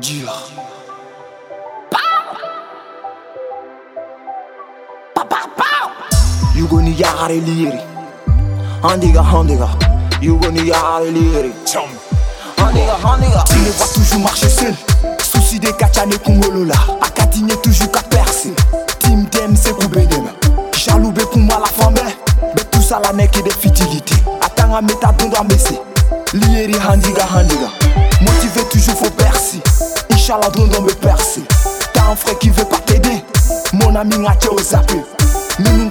dur. You gonna yare liri. Handiga, handiga. You gonna yare liri. Handiga, handiga. Tu les vois toujours marcher seul. Souci des kachane kungolola. Akatine toujours qu'à percer. Team Dem c'est koubedem. Jaloube pour moi la femme. Mais tout ça la n'est que des futilités. Attends à mettre à dans messi. Lieri handiga, handiga. Motivé toujours faut percer. Inch'Allah dans me percer. T'as un frère qui veut pas t'aider. Mon ami n'a qu'à zappé.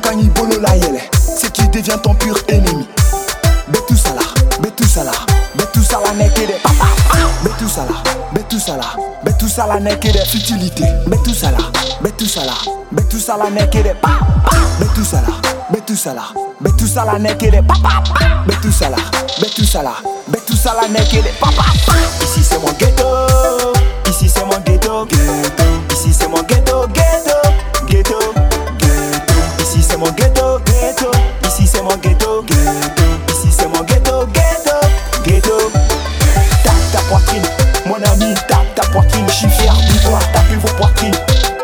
Kanyi bolo la yele. C'est qui devient ton pur ennemi. Betu sala, betu sala, betu sala n'est que des papa. Betu sala, betu sala, betu sala n'est que des futilités. Betu sala, betu sala, betu sala n'est que des papa. Betu sala, betu sala, betu sala n'est que des papa. Betu sala, betu sala, betu sala n'est que des. Mon ami, tape ta poitrine. Je suis fier de toi, tapez vos poitrines.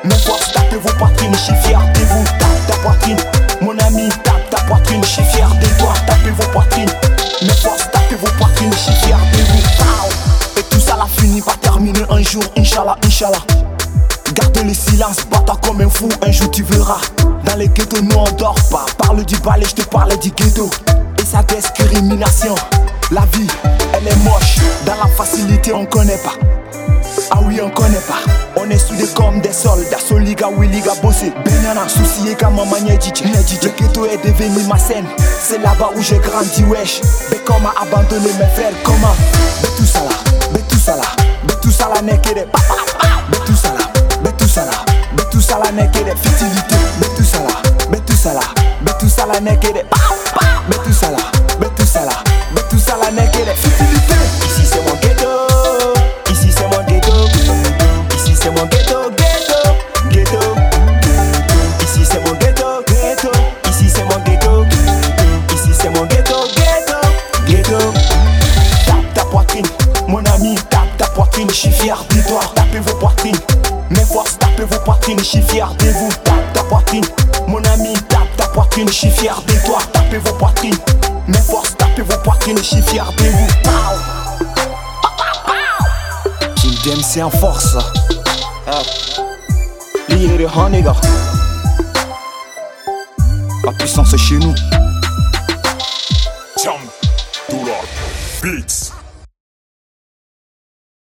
Mes forces, tapez vos poitrines. Je suis fier de vous, tape ta poitrine. Mon ami, tape ta poitrine. Je suis fier de toi, tapez vos poitrines. Mes forces, tapez vos poitrines. Je suis fier de vous. Et tout ça l'a fini par terminer un jour, Inch'Allah, Inch'Allah. Garde le silence, bats-toi comme un fou, un jour tu verras. Dans les ghettos, nous on dort pas. Parle du balai, je te parle du ghetto. Et sa discrimination. La vie, elle est moche. Dans la facilité, on connaît pas. Ah oui, on connaît pas. On est soudés comme des soldats. Soliga, oui, liga, bossé. Benyana, souci, comme maman, DJ. Le ghetto est devenu ma scène. C'est là-bas où j'ai grandi, wesh. Mais comment abandonner mes frères, comment? Mais tout ça là, mais tout ça là, mais tout ça là n'est que des papa. Mais tout ça là, mais tout ça là, mais tout ça là n'est que des futilités. Mais tout ça là, mais tout ça là, mais tout ça là n'est que des papa. De. Tapez vos poitrines, mes forces, tapez vos poitrines, je suis fier de vous. Tape ta poitrine, mon ami, tape ta poitrine, je suis fier de toi. Tapez vos poitrines, mes forces, tapez vos poitrines, je suis fier de vous. Pow. King James c'est en force. Lié Honega. La puissance est chez nous. Jump the beats.